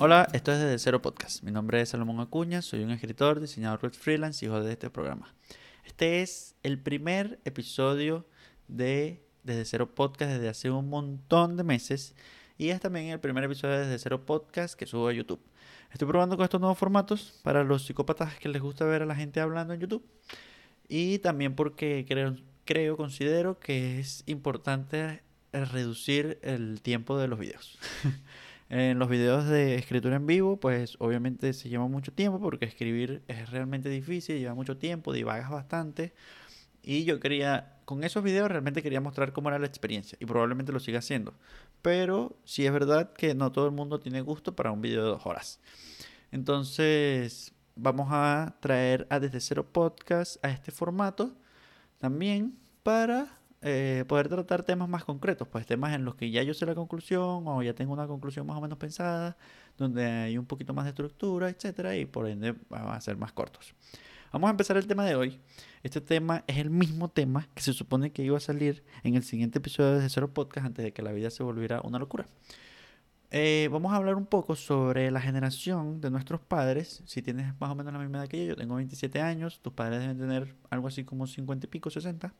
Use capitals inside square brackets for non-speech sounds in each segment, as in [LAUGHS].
Hola, esto es Desde Cero Podcast. Mi nombre es Salomón Acuña, soy un escritor, diseñador web freelance, hijo de este programa. Este es el primer episodio de Desde Cero Podcast desde hace un montón de meses y es también el primer episodio de Desde Cero Podcast que subo a YouTube. Estoy probando con estos nuevos formatos para los psicópatas que les gusta ver a la gente hablando en YouTube y también porque creo, creo considero que es importante reducir el tiempo de los videos. [LAUGHS] En los videos de escritura en vivo, pues obviamente se lleva mucho tiempo porque escribir es realmente difícil, lleva mucho tiempo, divagas bastante. Y yo quería, con esos videos realmente quería mostrar cómo era la experiencia y probablemente lo siga haciendo. Pero sí es verdad que no todo el mundo tiene gusto para un video de dos horas. Entonces vamos a traer a Desde Cero Podcast a este formato también para eh, poder tratar temas más concretos, pues temas en los que ya yo sé la conclusión o ya tengo una conclusión más o menos pensada, donde hay un poquito más de estructura, etcétera, y por ende van a ser más cortos. Vamos a empezar el tema de hoy. Este tema es el mismo tema que se supone que iba a salir en el siguiente episodio de Cero Podcast antes de que la vida se volviera una locura. Eh, vamos a hablar un poco sobre la generación de nuestros padres. Si tienes más o menos la misma edad que yo, yo tengo 27 años, tus padres deben tener algo así como 50 y pico, 60.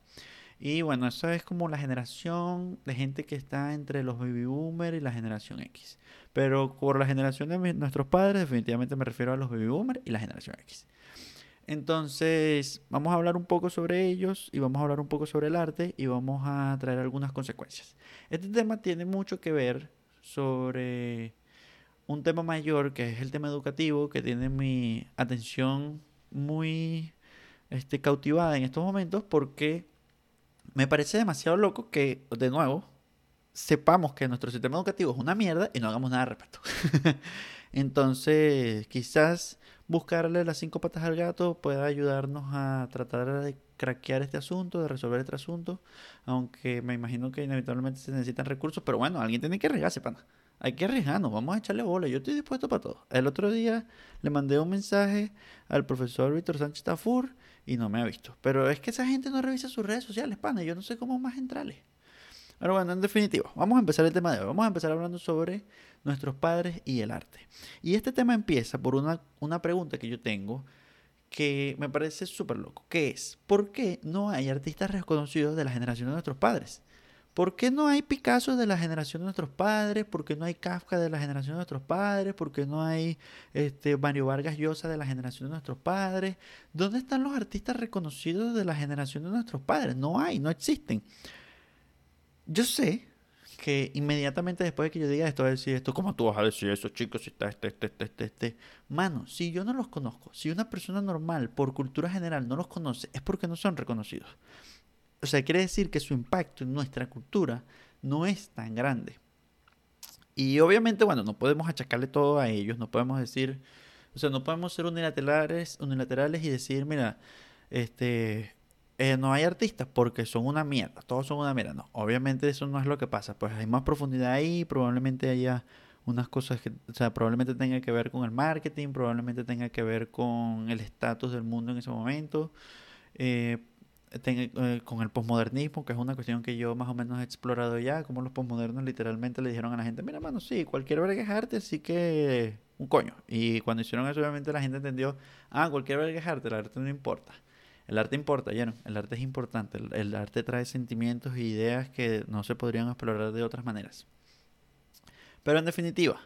Y bueno, esa es como la generación de gente que está entre los baby boomers y la generación X. Pero por la generación de nuestros padres, definitivamente me refiero a los baby boomers y la generación X. Entonces, vamos a hablar un poco sobre ellos y vamos a hablar un poco sobre el arte y vamos a traer algunas consecuencias. Este tema tiene mucho que ver sobre un tema mayor que es el tema educativo que tiene mi atención muy este, cautivada en estos momentos porque me parece demasiado loco que, de nuevo, sepamos que nuestro sistema educativo es una mierda y no hagamos nada al respecto. [LAUGHS] Entonces, quizás buscarle las cinco patas al gato pueda ayudarnos a tratar de craquear este asunto, de resolver este asunto, aunque me imagino que inevitablemente se necesitan recursos, pero bueno, alguien tiene que arriesgarse, pana. Hay que arriesgarnos, vamos a echarle bola, yo estoy dispuesto para todo. El otro día le mandé un mensaje al profesor Víctor Sánchez Tafur y no me ha visto. Pero es que esa gente no revisa sus redes sociales, pana. Yo no sé cómo más entrarle. Pero bueno, en definitiva, vamos a empezar el tema de hoy. Vamos a empezar hablando sobre nuestros padres y el arte. Y este tema empieza por una, una pregunta que yo tengo que me parece súper loco, que es, ¿por qué no hay artistas reconocidos de la generación de nuestros padres? ¿Por qué no hay Picasso de la generación de nuestros padres? ¿Por qué no hay Kafka de la generación de nuestros padres? ¿Por qué no hay este, Mario Vargas Llosa de la generación de nuestros padres? ¿Dónde están los artistas reconocidos de la generación de nuestros padres? No hay, no existen. Yo sé que inmediatamente después de que yo diga esto, voy a decir esto, ¿cómo tú vas a decir eso, chicos? Si está este, este, este, este, este. Mano, si yo no los conozco, si una persona normal, por cultura general, no los conoce, es porque no son reconocidos. O sea, quiere decir que su impacto en nuestra cultura no es tan grande. Y obviamente, bueno, no podemos achacarle todo a ellos, no podemos decir, o sea, no podemos ser unilaterales, y decir, mira, este, eh, no hay artistas porque son una mierda, todos son una mierda. No, obviamente eso no es lo que pasa, pues hay más profundidad ahí, probablemente haya unas cosas que, o sea, probablemente tenga que ver con el marketing, probablemente tenga que ver con el estatus del mundo en ese momento. Eh, eh, con el posmodernismo, que es una cuestión que yo más o menos he explorado ya, como los posmodernos literalmente le dijeron a la gente, mira, mano, sí, cualquier verga es arte, así que un coño. Y cuando hicieron eso, obviamente la gente entendió, ah, cualquier verga es arte, el arte no importa. El arte importa, ya no, el arte es importante, el, arte trae sentimientos e ideas que no se podrían explorar de otras maneras. Pero en definitiva,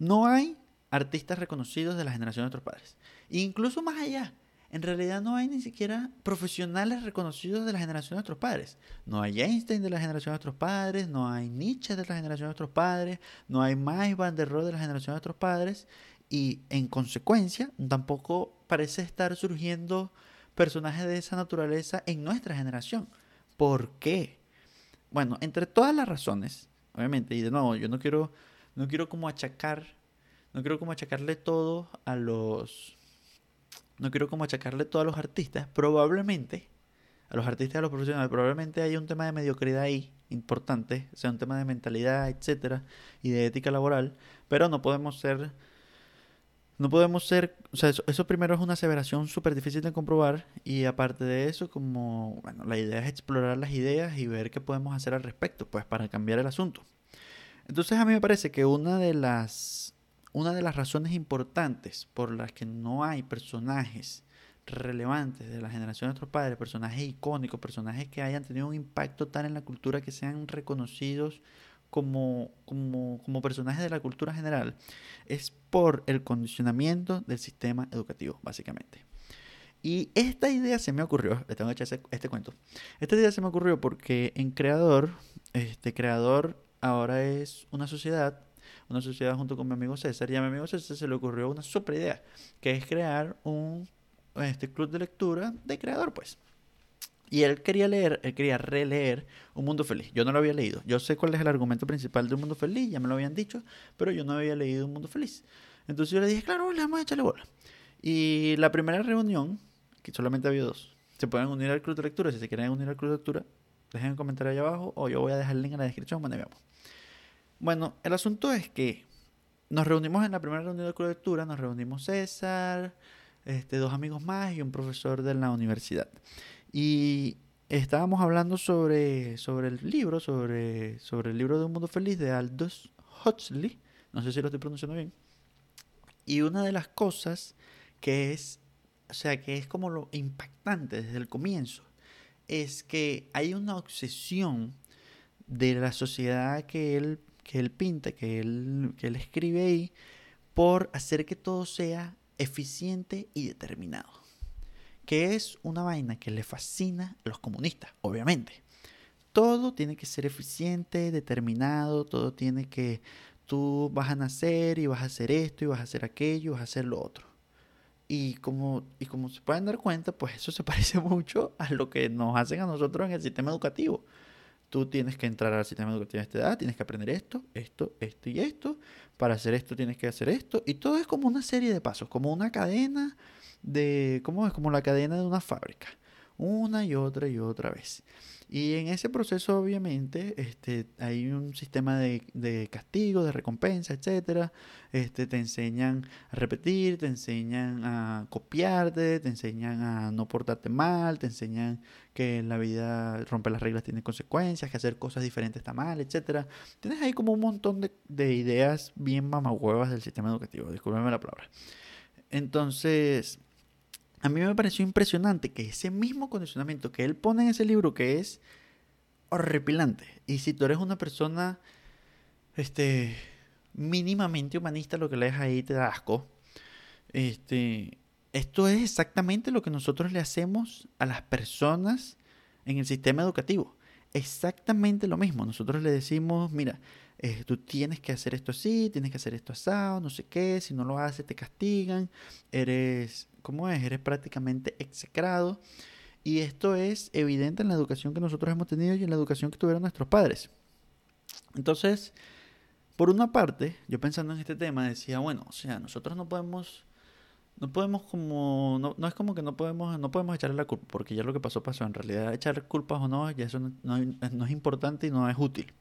no hay artistas reconocidos de la generación de nuestros padres. incluso más allá, en realidad no hay ni siquiera profesionales reconocidos de la generación de nuestros padres. No hay Einstein de la generación de nuestros padres, no hay Nietzsche de la generación de nuestros padres, no hay Max Van der Rohe de la generación de nuestros padres y en consecuencia tampoco parece estar surgiendo personajes de esa naturaleza en nuestra generación. ¿Por qué? Bueno, entre todas las razones, obviamente, y de nuevo, yo no quiero no quiero como achacar no quiero como achacarle todo a los no quiero como achacarle todo a los artistas, probablemente, a los artistas y a los profesionales, probablemente hay un tema de mediocridad ahí importante, sea, un tema de mentalidad, etcétera, y de ética laboral, pero no podemos ser, no podemos ser, o sea, eso, primero es una aseveración súper difícil de comprobar, y aparte de eso, como, bueno, la idea es explorar las ideas y ver qué podemos hacer al respecto, pues, para cambiar el asunto. Entonces a mí me parece que una de las una de las razones importantes por las que no hay personajes relevantes de la generación de nuestros padres, personajes icónicos, personajes que hayan tenido un impacto tal en la cultura que sean reconocidos como, como, como personajes de la cultura general, es por el condicionamiento del sistema educativo, básicamente. Y esta idea se me ocurrió, le tengo que echar este cuento. Esta idea se me ocurrió porque en Creador, este Creador ahora es una sociedad, una sociedad junto con mi amigo César, y a mi amigo César se le ocurrió una super idea, que es crear un este club de lectura de Creador, pues. Y él quería leer, él quería releer Un Mundo Feliz. Yo no lo había leído. Yo sé cuál es el argumento principal de Un Mundo Feliz, ya me lo habían dicho, pero yo no había leído Un Mundo Feliz. Entonces yo le dije, claro, le vamos a echarle bola. Y la primera reunión, que solamente había dos, se pueden unir al club de lectura. Si se quieren unir al club de lectura, dejen un comentario ahí abajo o yo voy a dejar el link en la descripción donde veamos. Bueno, el asunto es que nos reunimos en la primera reunión de lectura, nos reunimos César, este, dos amigos más y un profesor de la universidad. Y estábamos hablando sobre, sobre el libro, sobre, sobre el libro de Un Mundo Feliz de Aldous Huxley. No sé si lo estoy pronunciando bien. Y una de las cosas que es, o sea, que es como lo impactante desde el comienzo, es que hay una obsesión de la sociedad que él, que él pinta, que él, que él escribe ahí, por hacer que todo sea eficiente y determinado que es una vaina que le fascina a los comunistas, obviamente. Todo tiene que ser eficiente, determinado, todo tiene que, tú vas a nacer y vas a hacer esto y vas a hacer aquello, vas a hacer lo otro. Y como, y como se pueden dar cuenta, pues eso se [LAUGHS] parece mucho a lo que nos hacen a nosotros en el sistema educativo. Tú tienes que entrar al sistema educativo a esta edad, tienes que aprender esto, esto, esto y esto. Para hacer esto tienes que hacer esto. Y todo es como una serie de pasos, como una cadena de, ¿cómo es? Como la cadena de una fábrica, una y otra y otra vez. Y en ese proceso, obviamente, este, hay un sistema de, de castigo, de recompensa, etcétera. Este, te enseñan a repetir, te enseñan a copiarte, te enseñan a no portarte mal, te enseñan que la vida romper las reglas tiene consecuencias, que hacer cosas diferentes está mal, etcétera. Tienes ahí como un montón de, de ideas bien mamahuevas del sistema educativo, discúlpeme la palabra. Entonces, a mí me pareció impresionante que ese mismo condicionamiento que él pone en ese libro, que es horripilante, y si tú eres una persona este, mínimamente humanista, lo que lees ahí te da asco, este, esto es exactamente lo que nosotros le hacemos a las personas en el sistema educativo. Exactamente lo mismo. Nosotros le decimos, mira, eh, tú tienes que hacer esto así, tienes que hacer esto asado, no sé qué, si no lo haces te castigan, eres, ¿cómo es? Eres prácticamente execrado. Y esto es evidente en la educación que nosotros hemos tenido y en la educación que tuvieron nuestros padres. Entonces, por una parte, yo pensando en este tema decía, bueno, o sea, nosotros no podemos no podemos como no, es como que no podemos no podemos echarle la culpa porque ya lo que pasó pasó en realidad echar culpas o no ya eso no, es importante y no es útil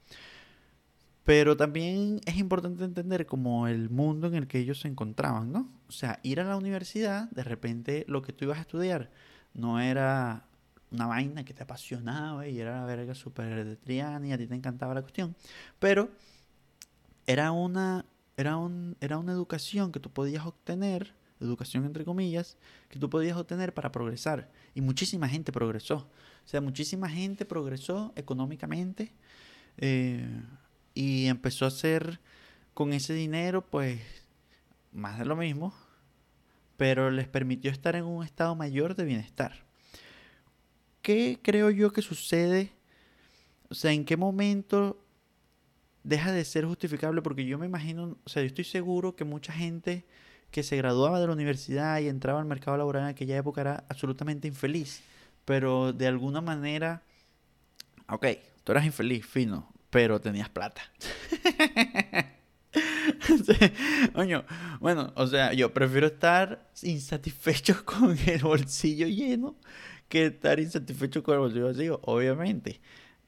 pero también es importante entender como el mundo en el que ellos se encontraban, ¿no? O sea, ir a la universidad, de repente lo que tú ibas a estudiar no era una vaina que te apasionaba y era la verga súper de Triana y a ti te encantaba la cuestión, pero era una, era, un, era una educación que tú podías obtener, educación entre comillas, que tú podías obtener para progresar. Y muchísima gente progresó. O sea, muchísima gente progresó económicamente. Eh, y empezó a hacer con ese dinero pues más de lo mismo, pero les permitió estar en un estado mayor de bienestar. ¿Qué creo yo que sucede? O sea, ¿en qué momento deja de ser justificable? Porque yo me imagino, o sea, yo estoy seguro que mucha gente que se graduaba de la universidad y entraba al mercado laboral en aquella época era absolutamente infeliz. Pero de alguna manera, ok, tú eras infeliz, fino, pero tenías plata. [LAUGHS] bueno, o sea, yo prefiero estar insatisfecho [LAUGHS] con el bolsillo lleno que estar insatisfecho con el bolsillo vacío, obviamente.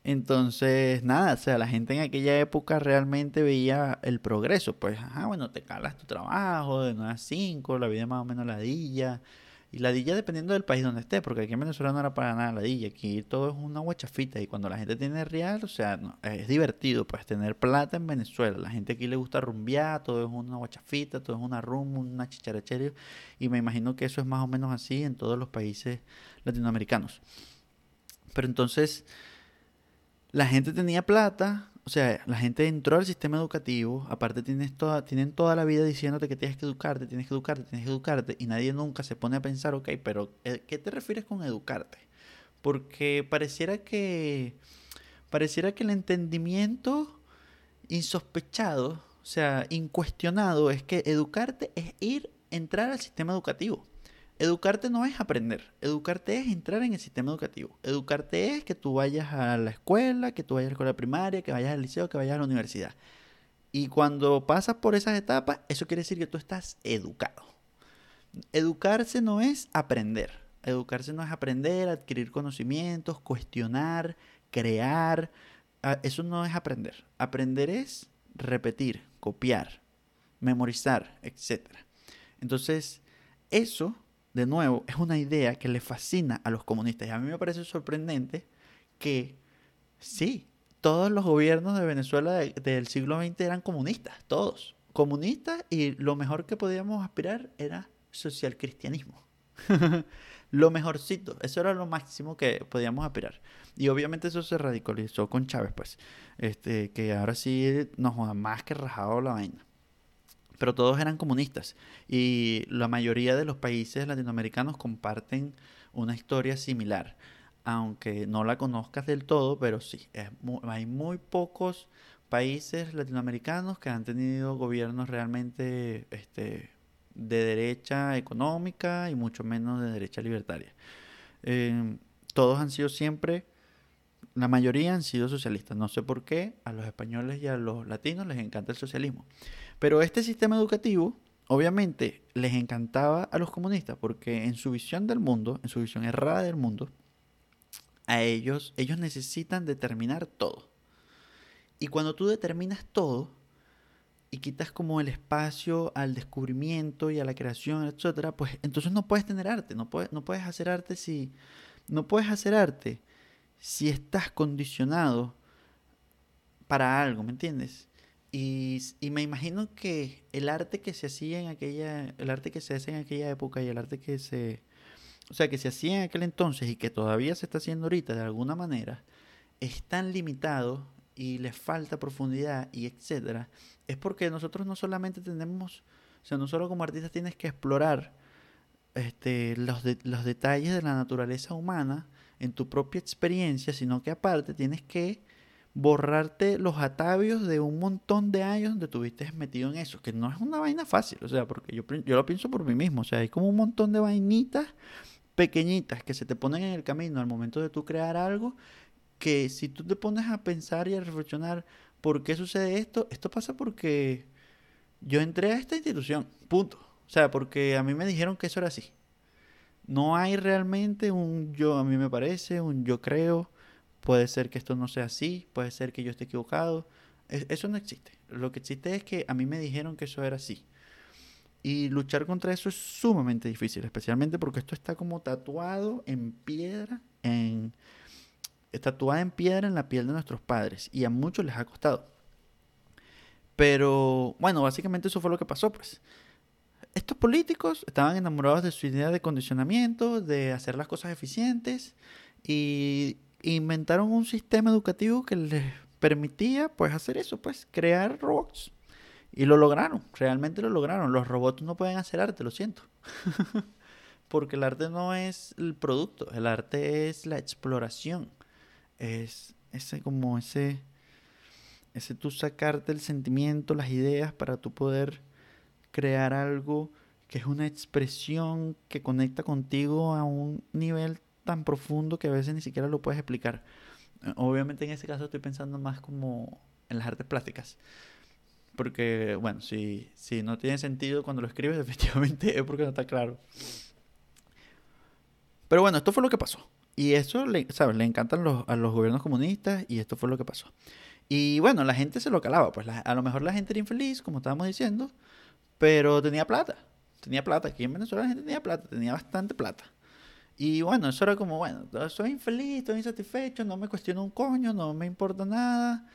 Entonces, nada, o sea, la gente en aquella época realmente veía el progreso. Pues, ajá, bueno, te calas tu trabajo de 9 a 5, la vida más o menos ladilla, Y ladilla dependiendo del país donde esté, porque aquí en Venezuela no era para nada ladilla, aquí todo es una guachafita y cuando la gente tiene real, o sea, es divertido pues tener plata en Venezuela. La gente aquí le gusta rumbear, todo es una guachafita, todo es una rum, una chicharachera y me imagino que eso es más o menos así en todos los países latinoamericanos. Pero entonces la gente tenía plata, o sea, la gente entró al sistema educativo, aparte tienes toda, tienen toda la vida diciéndote que tienes que educarte, tienes que educarte, tienes que educarte, y nadie nunca se pone a pensar, ok, pero eh, ¿qué te refieres con educarte? Porque pareciera que, pareciera que el entendimiento insospechado, o sea, incuestionado, es que educarte es ir, entrar al sistema educativo. Educarte no es aprender, educarte es entrar en el sistema educativo. Educarte es que tú vayas a la escuela, que tú vayas a la escuela primaria, que vayas al liceo, que vayas a la universidad. Y cuando pasas por esas etapas, eso quiere decir que tú estás educado. Educarse no es aprender. Educarse no es aprender, adquirir conocimientos, cuestionar, crear. Ah, eso no es aprender. Aprender es repetir, copiar, memorizar, etc. Entonces, eso de nuevo, es una idea que le fascina a los comunistas. Y a mí me parece sorprendente que sí, todos los gobiernos de Venezuela del siglo XX eran comunistas, todos. Comunistas y lo mejor que podíamos aspirar era social cristianismo. [LAUGHS] lo mejorcito, eso era lo máximo que podíamos aspirar. Y obviamente eso se radicalizó con Chávez, pues, este, que ahora sí nos joda más que rajado la vaina pero todos eran comunistas y la mayoría de los países latinoamericanos comparten una historia similar, aunque no la conozcas del todo, pero sí, hay muy pocos países latinoamericanos que han tenido gobiernos realmente este, de derecha económica y mucho menos de derecha libertaria. Eh, todos han sido siempre, la mayoría han sido socialistas. No sé por qué a los españoles y a los latinos les encanta el socialismo. Pero este sistema educativo, obviamente, les encantaba a los comunistas porque en su visión del mundo, en su visión errada del mundo, a ellos, ellos necesitan determinar todo. Y cuando tú determinas todo y quitas como el espacio al descubrimiento y a la creación, etcétera, pues entonces no puedes tener arte, no puedes, no puedes hacer arte si no puedes hacer arte si estás condicionado para algo, ¿me entiendes? Y, me imagino que el arte que se hacía en aquella, el arte que se hace en aquella época y el arte que se, o sea, que se hacía en aquel entonces y que todavía se está haciendo ahorita de alguna manera, es tan limitado y le falta profundidad y etcétera, es porque nosotros no solamente tenemos, o sea, no solo como artistas tienes que explorar este, los, los detalles de la naturaleza humana en tu propia experiencia, sino que aparte tienes que borrarte los atavios de un montón de años donde tuviste metido en eso, que no es una vaina fácil, o sea, porque yo, yo lo pienso por mí mismo, o sea, hay como un montón de vainitas pequeñitas que se te ponen en el camino al momento de tú crear algo, que si tú te pones a pensar y a reflexionar por qué sucede esto, esto pasa porque yo entré a esta institución, punto. O sea, porque a mí me dijeron que eso era así. No hay realmente un yo, a mí me parece, un yo creo, Puede ser que esto no sea así, puede ser que yo esté equivocado. eso no existe. Lo que existe es que a mí me dijeron que eso era así. Y luchar contra eso es sumamente difícil, especialmente porque esto está como tatuado en piedra, en tatuada en piedra en la piel de nuestros padres y a muchos les ha costado. Pero bueno, básicamente eso fue lo que pasó, pues. Estos políticos estaban enamorados de su idea de condicionamiento, de hacer las cosas eficientes y inventaron un sistema educativo que les permitía pues hacer eso, pues crear robots. Y lo lograron, realmente lo lograron. Los robots no pueden hacer arte, lo siento. [LAUGHS] Porque el arte no es el producto, el arte es la exploración. Es ese como ese ese tú sacarte el sentimiento, las ideas para tú poder crear algo que es una expresión que conecta contigo a un nivel tan profundo que a veces ni siquiera lo puedes explicar. Eh, obviamente en este caso estoy pensando más como en las artes plásticas. Porque, bueno, si, si no tiene sentido cuando lo escribes, [LAUGHS] definitivamente es porque no está claro. Pero bueno, esto fue lo que pasó. Y eso, le, ¿sabes? Le encantan los, a los gobiernos comunistas y esto fue lo que pasó. Y bueno, la gente se lo calaba. Pues a lo mejor la gente era infeliz, como estábamos diciendo, pero tenía plata. tenía plata. Aquí en Venezuela la gente tenía plata, tenía bastante plata. Y bueno, eso era como, bueno, soy infeliz, estoy insatisfecho, no me cuestiono un coño, no me importa nada,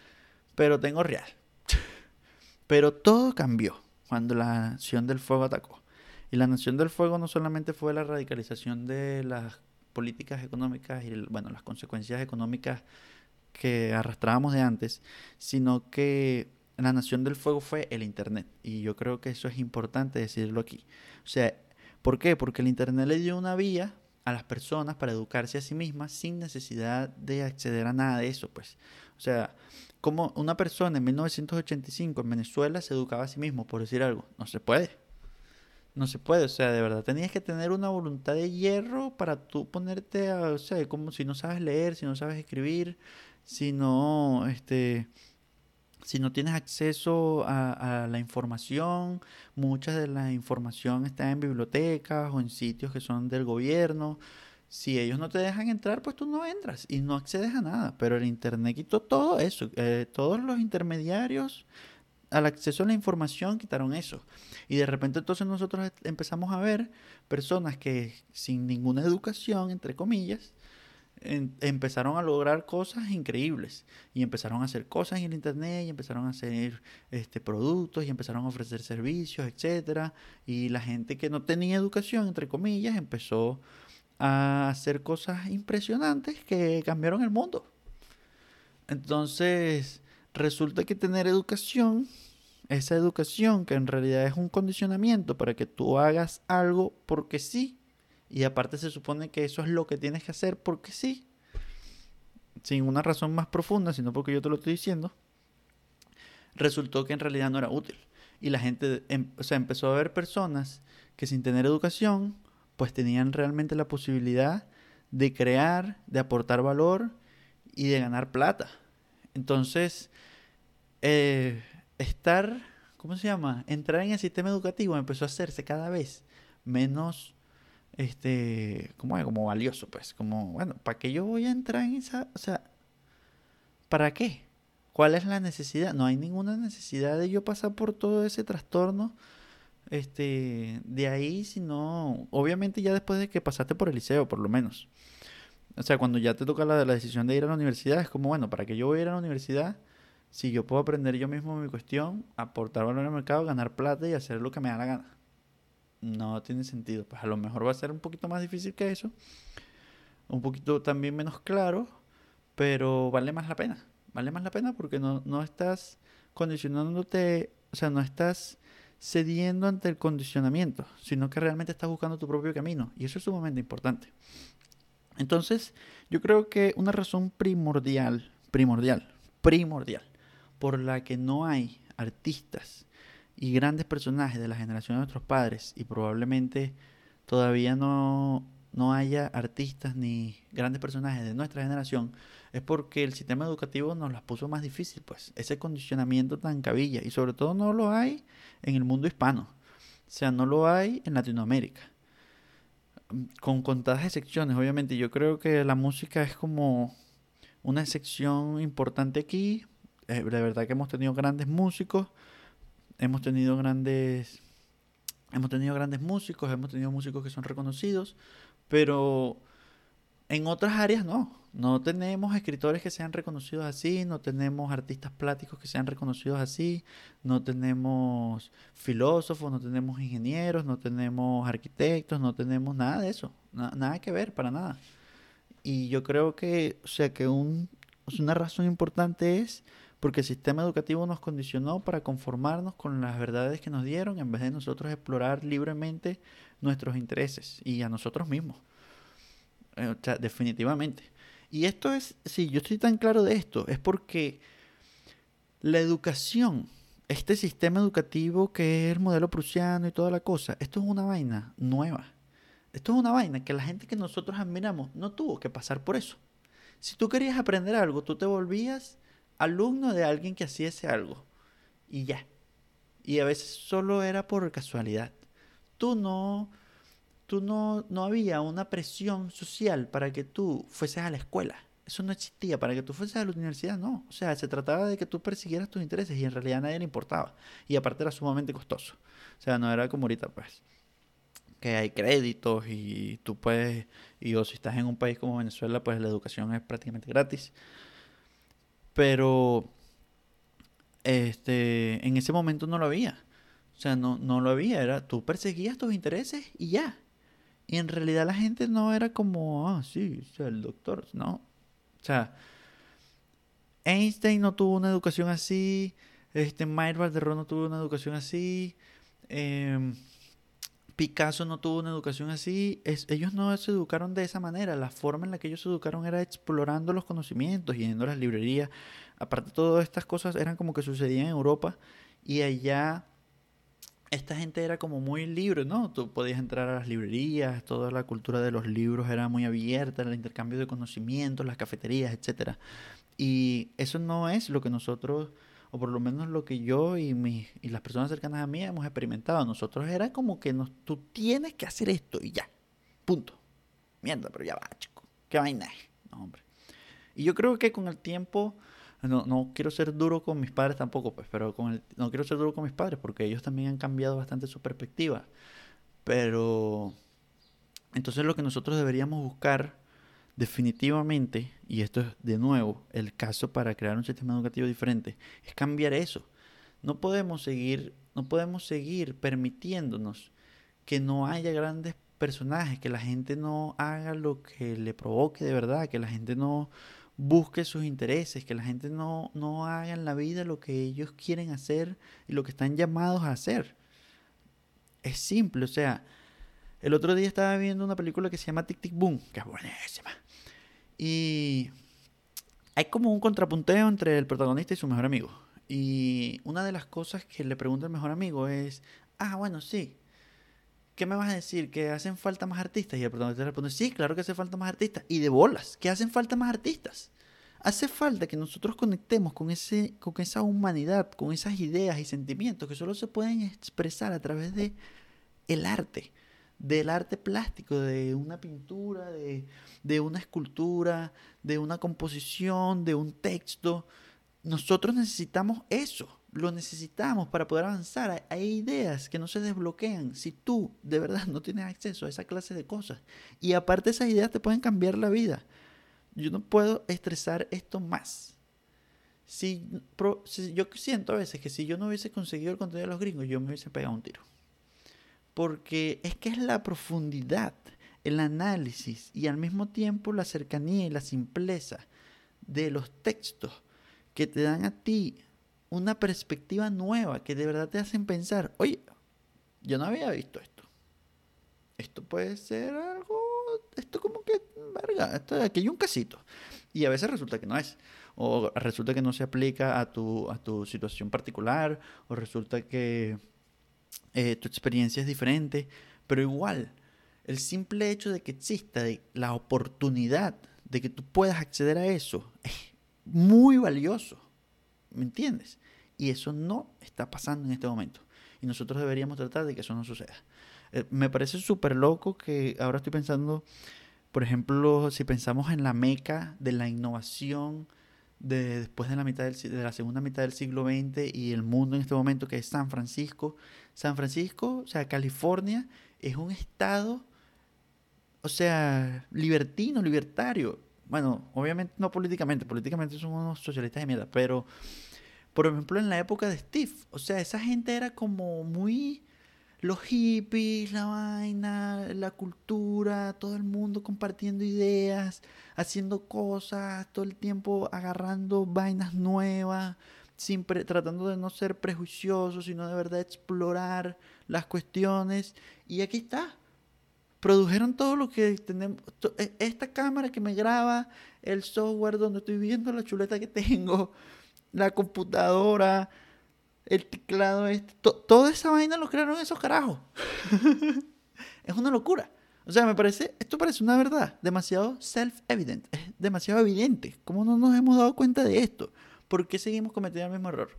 pero tengo real. [LAUGHS] pero todo cambió cuando la Nación del Fuego atacó. Y la Nación del Fuego no solamente fue la radicalización de las políticas económicas y, bueno, las consecuencias económicas que arrastrábamos de antes, sino que la Nación del Fuego fue el Internet. Y yo creo que eso es importante decirlo aquí. O sea, ¿por qué? Porque el Internet le dio una vía a las personas para educarse a sí mismas sin necesidad de acceder a nada de eso, pues. O sea, como una persona en 1985 en Venezuela se educaba a sí mismo, por decir algo, no se puede. No se puede, o sea, de verdad tenías que tener una voluntad de hierro para tú ponerte a, o sea, como si no sabes leer, si no sabes escribir, si no, este, si no tienes acceso a, la información, mucha de la información está en bibliotecas o en sitios que son del gobierno. Si ellos no te dejan entrar, pues tú no entras y no accedes a nada. Pero el Internet quitó todo eso. Eh, todos los intermediarios al acceso a la información quitaron eso. Y de repente entonces nosotros empezamos a ver personas que sin ninguna educación, entre comillas, empezaron a lograr cosas increíbles y empezaron a hacer cosas en el internet y empezaron a hacer este productos y empezaron a ofrecer servicios, etcétera, y la gente que no tenía educación entre comillas empezó a hacer cosas impresionantes que cambiaron el mundo. Entonces, resulta que tener educación, esa educación que en realidad es un condicionamiento para que tú hagas algo porque sí, y aparte se supone que eso es lo que tienes que hacer porque sí. Sin una razón más profunda, sino porque yo te lo estoy diciendo. Resultó que en realidad no era útil. Y la gente, em, empezó a ver personas que sin tener educación, pues tenían realmente la posibilidad de crear, de aportar valor y de ganar plata. Entonces, eh, estar, ¿cómo se llama? Entrar en el sistema educativo empezó a hacerse cada vez menos este, como, como valioso, pues, como, bueno, ¿para qué yo voy a entrar en esa, o sea, ¿para qué? ¿Cuál es la necesidad? No hay ninguna necesidad de yo pasar por todo ese trastorno, este, de ahí, sino, obviamente ya después de que pasaste por el liceo, por lo menos. O sea, cuando ya te toca la, la decisión de ir a la universidad, es como, bueno, ¿para qué yo voy a ir a la universidad? Si yo puedo aprender yo mismo mi cuestión, aportar valor al mercado, ganar plata y hacer lo que me da la gana no tiene sentido. Pues a lo mejor va a ser un poquito más difícil que eso, un poquito también menos claro, pero vale más la pena. Vale más la pena porque no, no estás condicionándote, o sea, no estás cediendo ante el condicionamiento, sino que realmente estás buscando tu propio camino. Y eso es sumamente importante. Entonces, yo creo que una razón primordial, primordial, primordial, por la que no hay artistas y grandes personajes de la generación de nuestros padres y probablemente todavía no, no haya artistas ni grandes personajes de nuestra generación es porque el sistema educativo nos las puso más difícil, pues ese condicionamiento tan cabilla y sobre todo no lo hay en el mundo hispano, o sea, no lo hay en Latinoamérica. Con contadas excepciones, obviamente, yo creo que la música es como una excepción importante aquí. Eh, de verdad que hemos tenido grandes músicos, hemos tenido grandes hemos tenido grandes músicos, hemos tenido músicos que son reconocidos, pero en otras áreas no. No tenemos escritores que sean reconocidos así, no tenemos artistas plásticos que sean reconocidos así, no tenemos filósofos, no tenemos ingenieros, no tenemos arquitectos, no tenemos nada de eso, nada que ver, para nada. Y yo creo que, o sea, que un, una razón importante es porque el sistema educativo nos condicionó para conformarnos con las verdades que nos dieron en vez de nosotros explorar libremente nuestros intereses y a nosotros mismos. Eh, o sea, definitivamente. Y esto es, sí, yo estoy tan claro de esto, es porque la educación, este sistema educativo que es el modelo prusiano y toda la cosa, esto es una vaina nueva. Esto es una vaina que la gente que nosotros admiramos no tuvo que pasar por eso. Si tú querías aprender algo, tú te volvías alumno de alguien que hacía algo. Y ya. Y a veces solo era por casualidad. Tú no, tú no, no había una presión social para que tú fueses a la escuela. Eso no existía. Para que tú fueses a la universidad, no. O sea, se trataba de que tú persiguieras tus intereses y en realidad a nadie le importaba. Y aparte era sumamente costoso. O sea, no era como ahorita, pues. que hay créditos y tú puedes, y o si estás en un país como Venezuela, pues la educación es prácticamente gratis. Pero este, en ese momento no lo había. O sea, no, no lo había. Era, tú perseguías tus intereses y ya. Y en realidad la gente no era como, ah, sí, el doctor, no. O sea, Einstein no tuvo una educación así, este, Valderrón no tuvo una educación así, em, Picasso no tuvo una educación así, ellos no se educaron de esa manera, la forma en la que ellos se educaron era explorando los conocimientos, yendo a las librerías, aparte todas estas cosas eran como que sucedían en Europa y allá esta gente era como muy libre, ¿no? Tú podías entrar a las librerías, toda la cultura de los libros era muy abierta, el intercambio de conocimientos, las cafeterías, etc. Y eso no es lo que nosotros, o por lo menos lo que yo y, mi, y las personas cercanas a mí hemos experimentado. Nosotros era como que nos, tú tienes que hacer esto y ya, punto. Mierda, pero ya va, chico. ¿Qué vaina? No, hombre. Y yo creo que con el tiempo no, no quiero ser duro con mis padres tampoco, pues, pero con el, no quiero ser duro con mis padres porque ellos también han cambiado bastante su perspectiva. Pero entonces lo que nosotros deberíamos buscar definitivamente, y esto es de nuevo el caso para crear un sistema educativo diferente, es cambiar eso. No podemos seguir, no podemos seguir permitiéndonos que no haya grandes personajes, que la gente no haga lo que le provoque de verdad, que la gente no, busque sus intereses, que la gente no, no haga en la vida lo que ellos quieren hacer y lo que están llamados a hacer. Es simple, o sea, el otro día estaba viendo una película que se llama Tic Tic Boom, que es buenísima. Y hay como un contrapunteo entre el protagonista y su mejor amigo. Y una de las cosas que le pregunta el mejor amigo es, ah, bueno, sí, ¿qué me vas a decir? ¿Que hacen falta más artistas? Y el protagonista responde, sí, claro que hace falta más artistas. Y de bolas, que hacen falta más artistas. Hace falta que nosotros conectemos con, ese, con esa humanidad, con esas ideas y sentimientos que solo se pueden expresar a través de el arte, del arte plástico, de una pintura, de, de una escultura, de una composición, de un texto. Nosotros necesitamos eso lo necesitamos para poder avanzar. Hay ideas que no se desbloquean si tú de verdad no tienes acceso a esa clase de cosas. Y aparte esas ideas te pueden cambiar la vida. Yo no puedo estresar esto más. Si, yo siento a veces que si yo no hubiese conseguido el contenido de los gringos, yo me hubiese pegado un tiro. Porque es que es la profundidad, el análisis y al mismo tiempo la cercanía y la simpleza de los textos que te dan a ti una perspectiva nueva que de verdad te hacen pensar, oye, yo no había visto esto. Esto puede ser algo, esto como que, verga, esto, aquí hay un casito. Y a veces resulta que no es. O resulta que no se aplica a tu, a tu situación particular, o resulta que eh, tu experiencia es diferente. Pero igual, el simple hecho de que exista la oportunidad de que tú puedas acceder a eso es muy valioso. ¿Me entiendes? Y eso no está pasando en este momento. Y nosotros deberíamos tratar de que eso no suceda. Eh, me parece súper loco que ahora estoy pensando, por ejemplo, si pensamos en la meca de la innovación de después de la, mitad del, de la segunda mitad del siglo XX y el mundo en este momento, que es San Francisco. San Francisco, o sea, California, es un estado, o sea, libertino, libertario. Bueno, obviamente no políticamente, políticamente son unos socialistas de mierda, pero por ejemplo, en la época de Steve. O sea, esa gente era como muy... Los hippies, la vaina, la cultura, todo el mundo compartiendo ideas, haciendo cosas, todo el tiempo agarrando vainas nuevas, siempre tratando de no ser prejuiciosos, sino de verdad explorar las cuestiones. Y aquí está. Produjeron todo lo que tenemos. E, esta cámara que me graba, el software donde estoy viendo la chuleta que tengo la computadora, el teclado, este, toda esa vaina lo crearon esos carajos. [LAUGHS] es una locura. O sea, me parece, esto parece una verdad demasiado self-evident, es demasiado evidente. ¿Cómo no nos hemos dado cuenta de esto? ¿Por qué seguimos cometiendo el mismo error?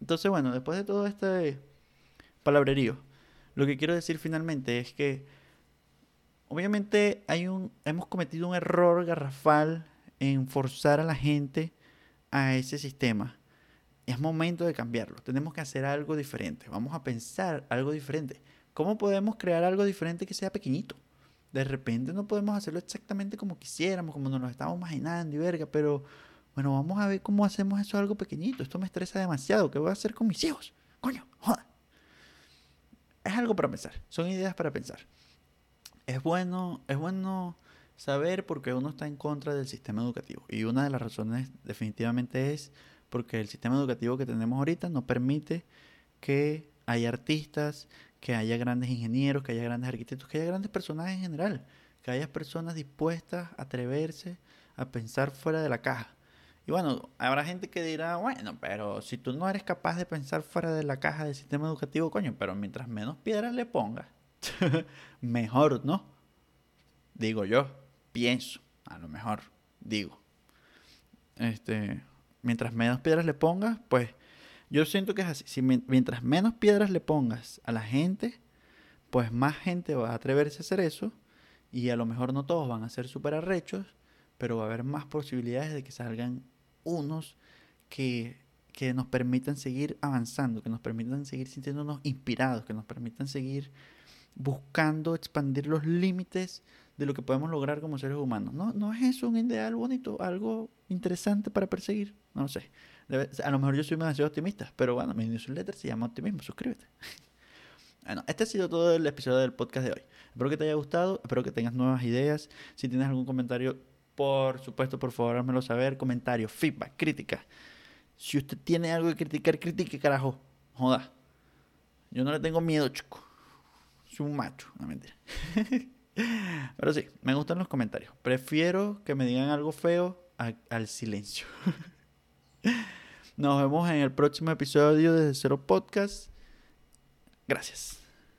Entonces, bueno, después de todo este palabrerío, lo que quiero decir finalmente es que obviamente hay un, hemos cometido un error garrafal en forzar a la gente a ese sistema, es momento de cambiarlo. Tenemos que hacer algo diferente. Vamos a pensar algo diferente. ¿Cómo podemos crear algo diferente que sea pequeñito? De repente no podemos hacerlo exactamente como quisiéramos, como nos lo estamos imaginando y verga, pero bueno, vamos a ver cómo hacemos eso algo pequeñito. Esto me estresa demasiado. ¿Qué voy a hacer con mis hijos? Coño, joda. Es algo para pensar. Son ideas para pensar. Es bueno, es bueno saber por qué uno está en contra del sistema educativo. Y una de las razones definitivamente es porque el sistema educativo que tenemos ahorita no permite que haya artistas, que haya grandes ingenieros, que haya grandes arquitectos, que haya grandes personajes en general, que haya personas dispuestas a atreverse a pensar fuera de la caja. Y bueno, habrá gente que dirá, bueno, pero si tú no eres capaz de pensar fuera de la caja del sistema educativo, coño, pero mientras menos piedras le pongas, [LAUGHS] mejor, ¿no? Digo yo, pienso, a lo mejor, digo. Este, mientras menos piedras le pongas, pues yo siento que es así. Si mientras menos piedras le pongas a la gente, pues más gente va a atreverse a hacer eso. Y a lo mejor no todos van a ser súper arrechos, pero va a haber más posibilidades de que salgan unos que, que nos permitan seguir avanzando, que nos permitan seguir sintiéndonos inspirados, que nos permitan seguir buscando expandir los límites de lo que podemos lograr como seres humanos. ¿No, ¿No es eso un ideal bonito, algo interesante para perseguir? No sé a lo mejor yo soy demasiado optimista, pero bueno, mi newsletter se llama Optimismo, suscríbete. [LAUGHS] Bueno, este ha sido todo el episodio del podcast de hoy. Espero que te haya gustado, espero que tengas nuevas ideas. Si tienes algún comentario, por supuesto, por favor, házmelo saber. Comentario, feedback, crítica. Si usted tiene algo que criticar, critique, carajo. Joda. Yo no le tengo miedo, chico. Soy un macho, no mentira. [LAUGHS] Pero sí, me gustan los comentarios. Prefiero que me digan algo feo al silencio. [LAUGHS] Nos vemos en el próximo episodio de Cero Podcast. Gracias.